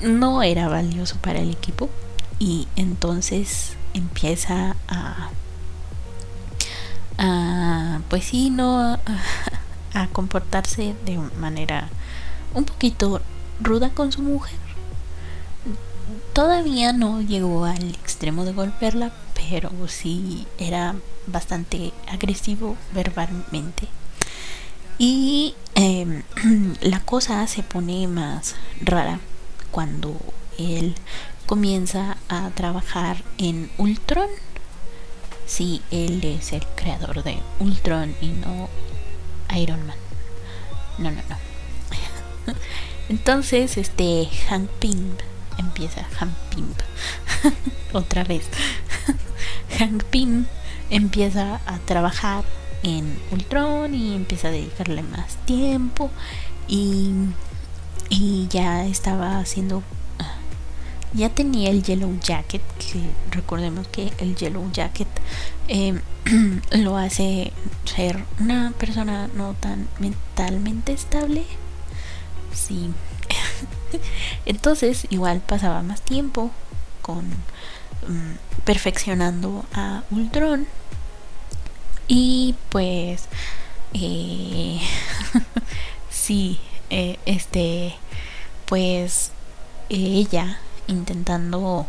A: no era valioso para el equipo y entonces empieza a, a pues sí, no <laughs> a comportarse de manera un poquito ruda con su mujer. Todavía no llegó al extremo de golpearla, pero sí era bastante agresivo verbalmente. Y em, <clears throat> la cosa se pone más rara cuando él comienza a trabajar en Ultron. Si él es el creador de Ultron y no Iron Man. No, no, no. <laughs> Entonces, este Hank Pym empieza <laughs> otra vez. <laughs> Hank empieza a trabajar en Ultron y empieza a dedicarle más tiempo y, y ya estaba haciendo ya tenía el Yellow Jacket que recordemos que el Yellow Jacket em, <clears throat> lo hace ser una persona no tan mentalmente estable Sí. Entonces, igual pasaba más tiempo con mm, perfeccionando a Ultron. Y pues, eh, <laughs> sí, eh, este, pues ella intentando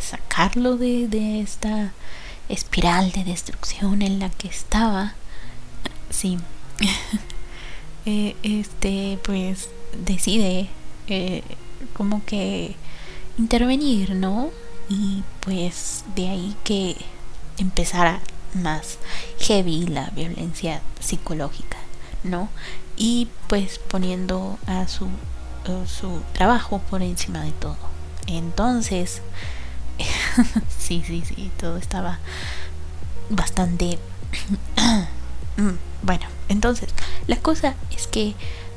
A: sacarlo de, de esta espiral de destrucción en la que estaba. Sí. <laughs> Eh, este pues decide eh, como que intervenir, ¿no? Y pues de ahí que empezara más heavy la violencia psicológica, ¿no? Y pues poniendo a su, a su trabajo por encima de todo. Entonces, <laughs> sí, sí, sí, todo estaba bastante... <clears throat> Bueno, entonces, la cosa es que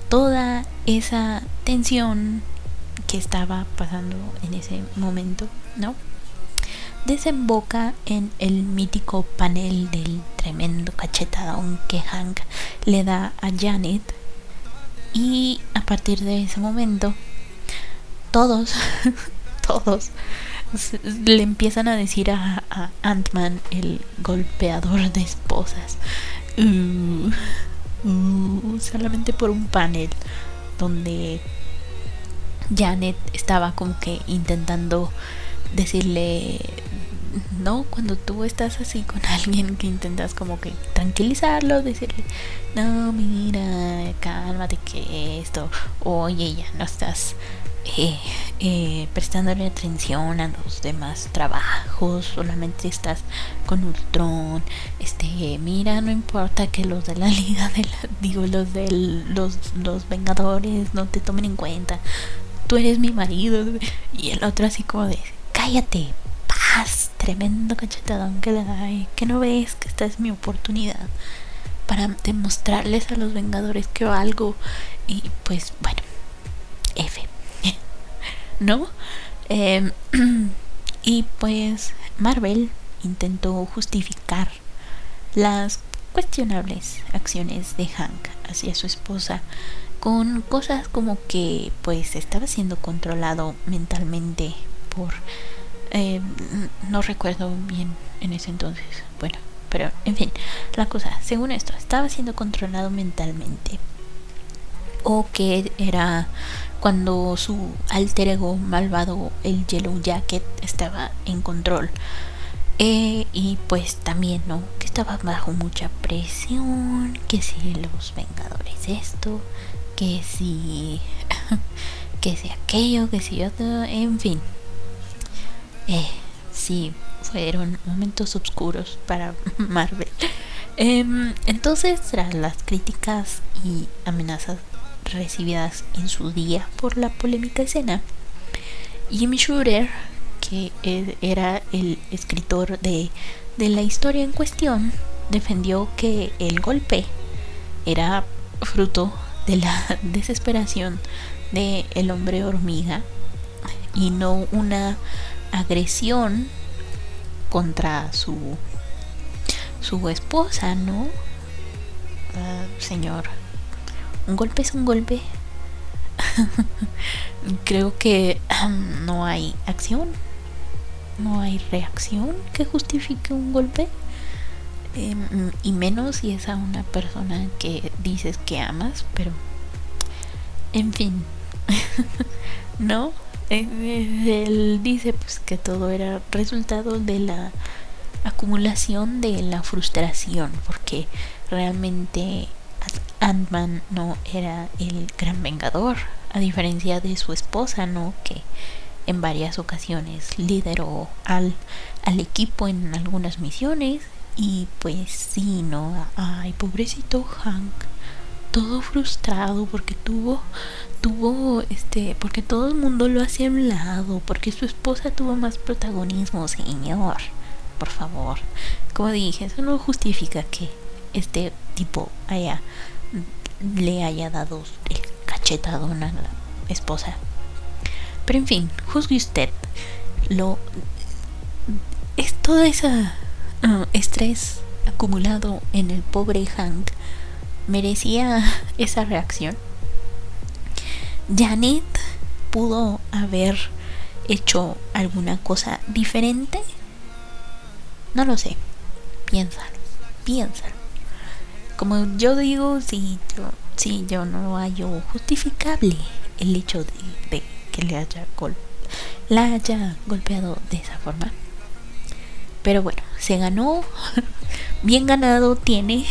A: toda esa tensión que estaba pasando en ese momento, ¿no? Desemboca en el mítico panel del tremendo cachetadón que Hank le da a Janet Y a partir de ese momento, todos, <laughs> todos le empiezan a decir a, Ant-Man, el golpeador de esposas, uh, uh, solamente por un panel donde Janet estaba como que intentando decirle no cuando tú estás así con <laughs> alguien que intentas como que tranquilizarlo decirle no mira cálmate que esto oye ya no estás eh, eh, prestándole atención a los demás trabajos, solamente estás con Ultron, este, mira, no importa que los de la <laughs> liga de digo, los de los, los Vengadores no te tomen en cuenta, tú eres mi marido, y el otro así como de, cállate, paz, tremendo cachetadón que le da, que no ves que esta es mi oportunidad para demostrarles a los Vengadores que algo, y pues bueno, F. ¿no? Em, <clears throat> y pues Marvel intentó justificar las cuestionables acciones de Hank hacia su esposa con cosas como que pues estaba siendo controlado mentalmente por em, no recuerdo bien en ese entonces bueno pero en fin la cosa según esto estaba siendo controlado mentalmente o que era cuando su alter ego malvado, el Yellow Jacket, estaba en control. Eh, y pues también, ¿no? Que estaba bajo mucha presión, que si los Vengadores esto, que si... <laughs> que si aquello, que si otro, en fin. Eh, sí, fueron momentos oscuros para <laughs> Marvel. Em, entonces, tras las críticas y amenazas recibidas en su día por la polémica escena, Jimmy Shooter, que era el escritor de, de la historia en cuestión, defendió que el golpe era fruto de la <laughs> desesperación de el hombre hormiga y no una agresión contra su su esposa, ¿no? Ah, señor un golpe es un golpe. <laughs> Creo que no hay acción, no hay reacción que justifique un golpe. Em, y menos si es a una persona que dices que amas, pero en fin, <laughs> ¿no? Eh, eh, él dice pues que todo era resultado de la acumulación de la frustración, porque realmente Ant-Man no era el gran vengador, a diferencia de su esposa, ¿no? Que en varias ocasiones lideró al, al equipo en algunas misiones. Y pues sí, ¿no? Ay, pobrecito Hank. Todo frustrado porque tuvo, tuvo, este, porque todo el mundo lo hacía a un lado, porque su esposa tuvo más protagonismo, señor. Por favor. Como dije, eso no justifica que este tipo le haya dado el cachetadón a la esposa. Pero en fin, juzgue usted. Lo es todo ese uh, estrés acumulado en el pobre Hank merecía esa reacción. Janet pudo haber hecho alguna cosa diferente. No lo sé. Piénsalo, piénsalo como yo digo, si yo, si yo no hallo justificable el hecho de, que le haya, la haya golpeado de esa forma. Pero bueno, se ganó, <laughs> bien ganado tiene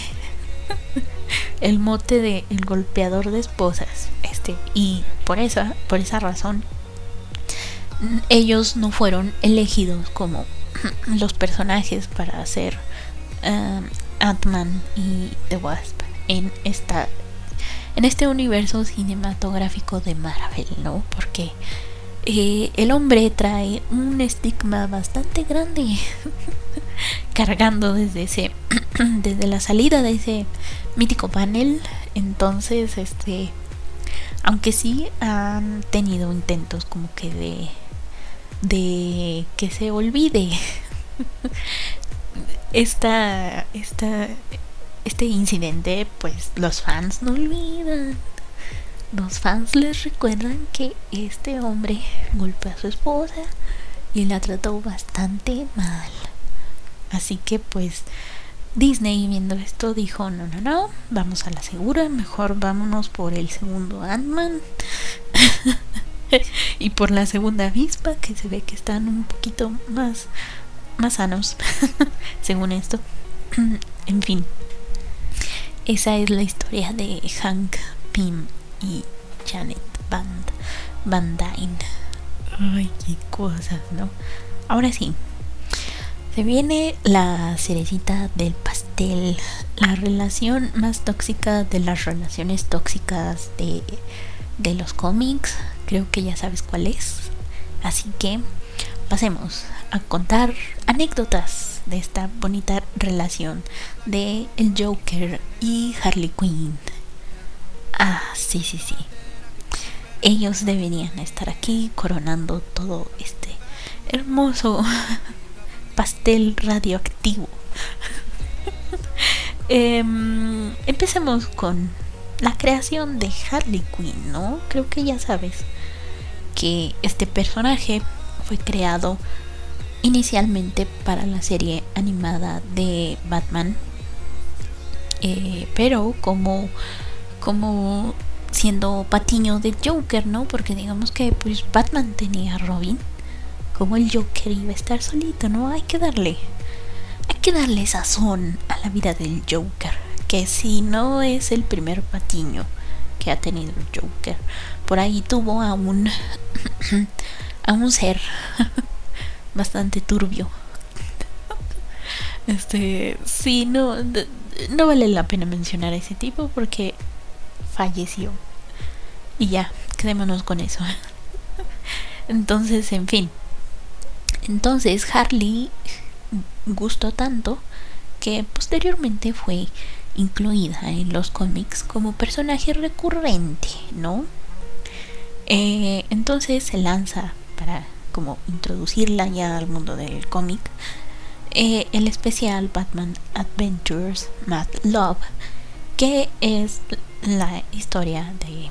A: <laughs> el mote de el golpeador de esposas. Este, y por esa, por esa razón, ellos no fueron elegidos como <clears throat> los personajes para hacer um, Ant-Man y The Wasp en esta en este universo cinematográfico de Marvel, ¿no? Porque eh, el hombre trae un estigma bastante grande <laughs> cargando desde ese <clears throat> desde la salida de ese mítico panel entonces este aunque sí han tenido intentos como que de de que se olvide <laughs> esta, esta, este incidente, pues los fans no olvidan. los fans les recuerdan que este hombre golpeó a su esposa y la trató bastante mal. Así que pues Disney viendo esto dijo, no, no, no, vamos a la segura, mejor vámonos por el segundo Ant-Man <laughs> y por la segunda avispa que se ve que están un poquito más, más sanos, <laughs> según esto. <clears throat> en fin, esa es la historia de Hank Pym y Janet Van, Van Dyne. Ay, qué cosas, ¿no? Ahora sí, se viene la cerecita del pastel, la relación más tóxica de las relaciones tóxicas de, de los cómics. Creo que ya sabes cuál es. Así que pasemos a contar anécdotas de esta bonita relación de el Joker y Harley Quinn. Ah, sí, sí, sí. Ellos deberían estar aquí coronando todo este hermoso <laughs> pastel radioactivo. <laughs> Em, empecemos con la creación de Harley Quinn, ¿no? Creo que ya sabes que este personaje fue creado inicialmente para la serie animada de Batman, eh, pero como como siendo patiño de Joker, ¿no? Porque digamos que pues Batman tenía a Robin como el Joker iba a estar solito, ¿no? Hay que darle, hay que darle sazón a la vida del Joker, que si no es el primer patiño que ha tenido el Joker, por ahí tuvo a un, <coughs> a un ser <laughs> bastante turbio. Este, sí, no, no vale la pena mencionar a ese tipo porque falleció. Y ya, quedémonos con eso. <laughs> Entonces, en fin, entonces Harley gustó tanto que posteriormente fue incluida en los cómics como personaje recurrente, ¿no? Eh, entonces se lanza para como introducirla ya al mundo del cómic eh, el especial Batman Adventures Mad Love que es la historia de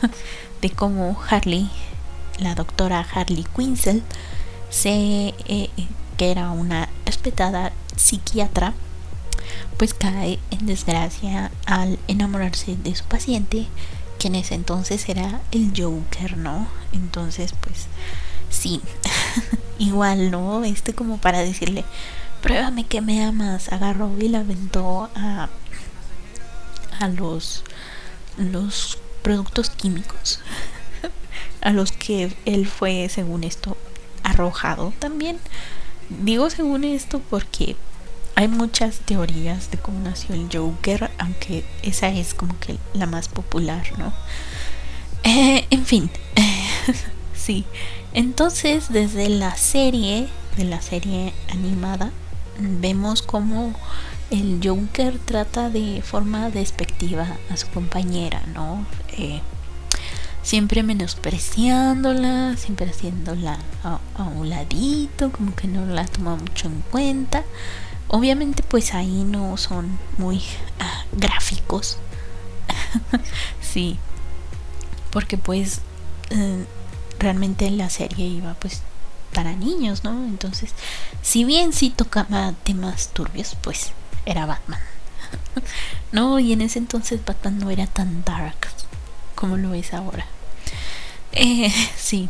A: <laughs> de cómo Harley la doctora Harley Quinzel se, eh, que era una respetada psiquiatra, pues cae en desgracia al enamorarse de su paciente, que en ese entonces era el Joker, ¿no? Entonces, pues sí, <laughs> igual, ¿no? Este como para decirle, pruébame que me amas, agarró y la aventó a, a los, los productos químicos <laughs> a los que él fue, según esto, arrojado también. Digo según esto porque hay muchas teorías de cómo nació el Joker, aunque esa es como que la más popular, ¿no? Eh, en fin, <laughs> sí. Entonces, desde la serie, de la serie animada, vemos como el Joker trata de forma despectiva a su compañera, ¿no? Eh, siempre menospreciándola, siempre haciéndola a, un ladito, como que no la toma mucho en cuenta. Obviamente pues ahí no son muy ah, gráficos. <laughs> sí. Porque pues eh, realmente la serie iba pues para niños, ¿no? Entonces, si bien sí tocaba temas turbios, pues era Batman. <laughs> no, y en ese entonces Batman no era tan dark como lo es ahora. Eh, <laughs> sí.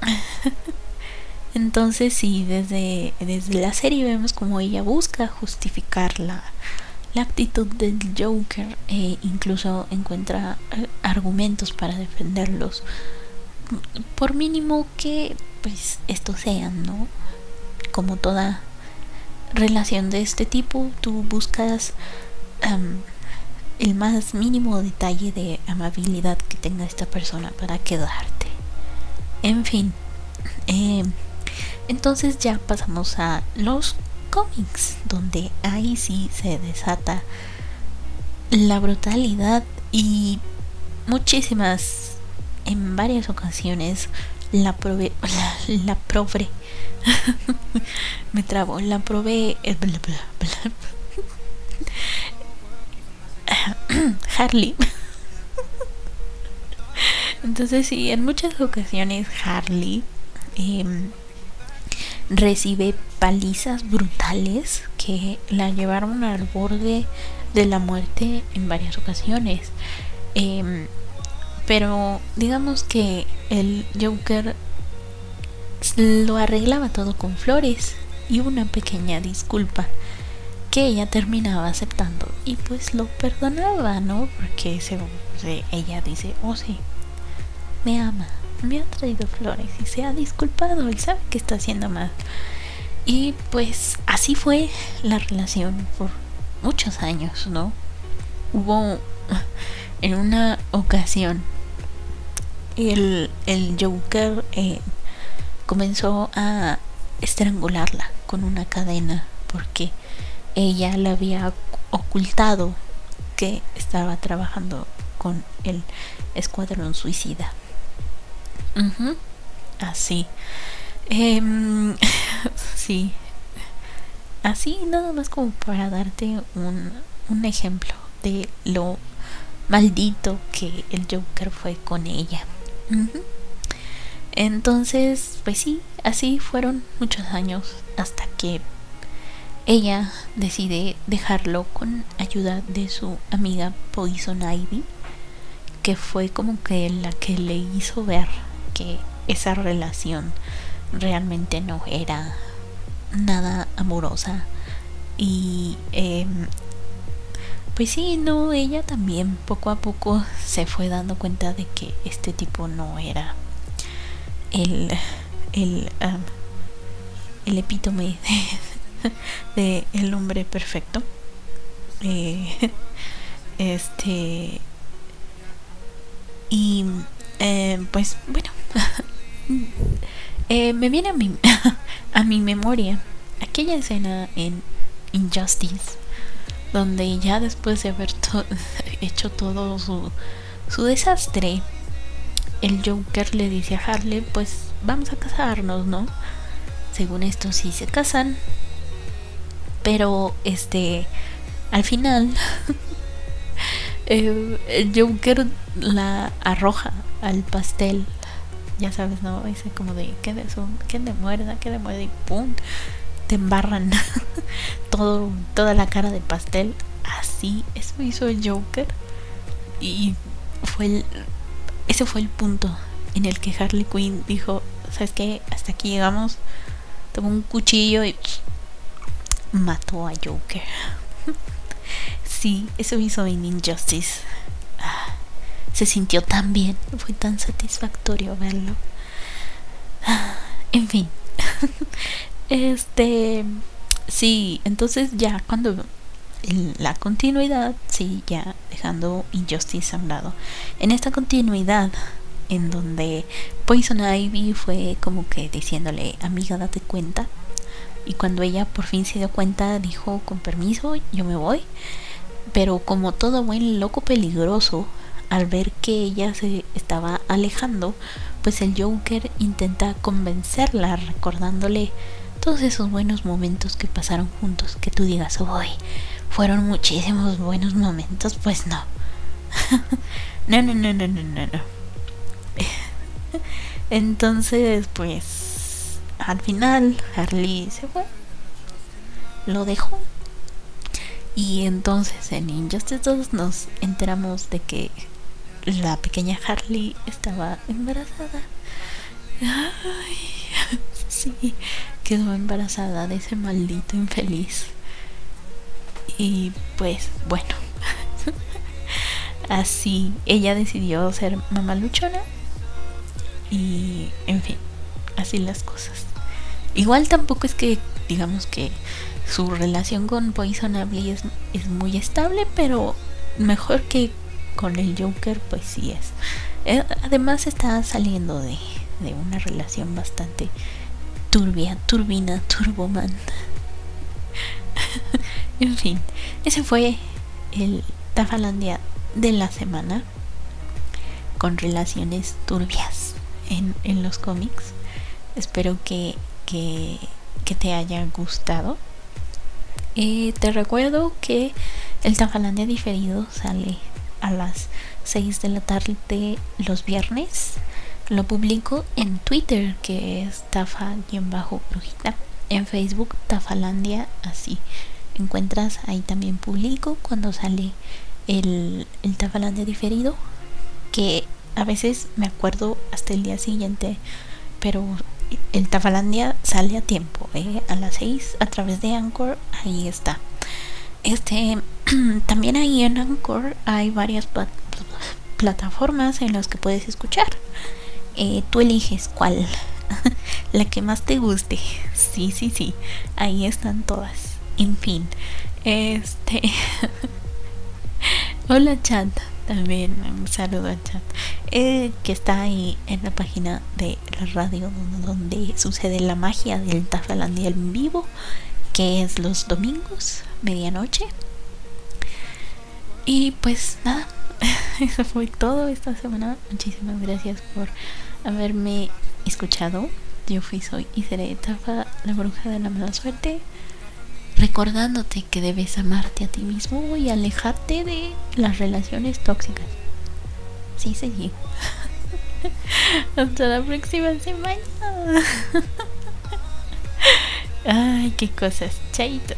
A: <laughs> Entonces sí, desde, desde la serie vemos como ella busca justificar la, la actitud del Joker e incluso encuentra eh, argumentos para defenderlos. Por mínimo que pues estos sean, ¿no? Como toda relación de este tipo, tú buscas el más mínimo detalle de amabilidad que tenga esta persona para quedarte. En fin, eh, entonces ya pasamos a los cómics, donde ahí sí se desata la brutalidad y muchísimas, en varias ocasiones, la probé, la, la <laughs> me trabo, la probé, eh, <laughs> <laughs> entonces sí, en muchas ocasiones Harley em, recibe palizas brutales que la llevaron al borde de la muerte en varias ocasiones. Em, pero digamos que el Joker lo arreglaba todo con flores y una pequeña disculpa que ella terminaba aceptando y pues lo perdonaba, ¿no? Porque se, ella dice, oh sí, me ama, me ha traído flores y se ha disculpado y sabe que está haciendo mal. Y pues así fue la relación por muchos años, ¿no? Hubo en una ocasión el, el Joker eh, comenzó a estrangularla con una cadena porque ella le había ocultado que estaba trabajando con el escuadrón suicida. Así. Em, <laughs> sí. Así nada más como para darte un, un ejemplo de lo maldito que el Joker fue con ella. Entonces, pues sí, así fueron muchos años hasta que ella decide dejarlo con ayuda de su amiga Poison Ivy, que fue como que la que le hizo ver que esa relación realmente no era nada amorosa y em, pues sí, no, ella también poco a poco se fue dando cuenta de que este tipo no era el, el, el epítome <laughs> de, el hombre perfecto. Eh, <laughs> este. Y eh, pues bueno, <laughs> eh, me viene a mi, a mi memoria aquella escena en Injustice, donde ya después de haber <laughs> hecho todo su, desastre, el Joker le dice a Harley, pues vamos a casarnos, ¿no? Según esto sí se casan. Pero este al final <laughs> eh, el Joker la arroja al pastel. Ya sabes, ¿no? Dice como de que de, que de muerda, que de muerda y ¡pum! Te embarran <laughs> todo, toda la cara de pastel. Así, eso hizo el Joker. Y fue el, ese fue el punto en el que Harley Quinn dijo, ¿sabes qué? Hasta aquí llegamos. Tomó un cuchillo y mató a Joker. <laughs> sí, eso hizo en Injustice. Ah, se sintió tan bien, fue tan satisfactorio verlo. Ah, en fin. <laughs> este, sí, entonces ya cuando la continuidad, sí, ya dejando Injustice a un lado. En esta continuidad, en donde Poison Ivy fue como que diciéndole, amiga, date cuenta. Y cuando ella por fin se dio cuenta, dijo, con permiso, yo me voy. Pero como todo buen loco peligroso, al ver que ella se estaba alejando, pues el Joker intenta convencerla recordándole todos esos buenos momentos que pasaron juntos, que tú digas, hoy fueron muchísimos buenos momentos, pues <laughs> no. no, no, no, no, no, no, no. <laughs> Entonces, pues al final Harley se fue. Lo dejó. Y entonces en Injustice 2 nos enteramos de que la pequeña Harley estaba embarazada. Ay, <laughs> quedó embarazada de ese maldito infeliz. Y pues bueno, <laughs> así ella decidió ser mamá luchona. Y en fin, así las cosas. Igual tampoco es que digamos que su relación con Poison Ivy es, es muy estable, pero mejor que con el Joker, pues sí es. Eh, además está saliendo de, de una relación bastante turbia, turbina, turboman. <laughs> en fin, ese fue el Tafalandia de la semana con relaciones turbias en, en los cómics. Espero que, que, te haya gustado. Eh, te recuerdo que el Tafalandia diferido sale a las 6 de la tarde los viernes. Lo publico en Twitter, que es tafa-brujita. En Facebook, Tafalandia, así. Encuentras ahí también publico cuando sale el, el Tafalandia diferido. Que a veces me acuerdo hasta el día siguiente, pero el Tafalandia sale a tiempo, ¿eh? a las 6 a través de Anchor, ahí está. Este, <clears throat> también ahí en Anchor hay varias plataformas en las que puedes escuchar. Eh, tú eliges cuál, <laughs> la que más te guste. Sí, sí, sí, ahí están todas. En fin, este. <laughs> Hola, chat. También un saludo al chat. Eh, que está ahí en la página de la radio donde sucede la magia del Tafalandia en vivo, que es los domingos, medianoche. Y pues nada, <laughs> eso fue todo esta semana. Muchísimas gracias por haberme escuchado. Yo fui, soy y seré Tafa, la bruja de la mala suerte recordándote que debes amarte a ti mismo y alejarte de las relaciones tóxicas. Sí, sí. <laughs> Hasta la próxima semana. <laughs> Ay, qué cosas. Chaito.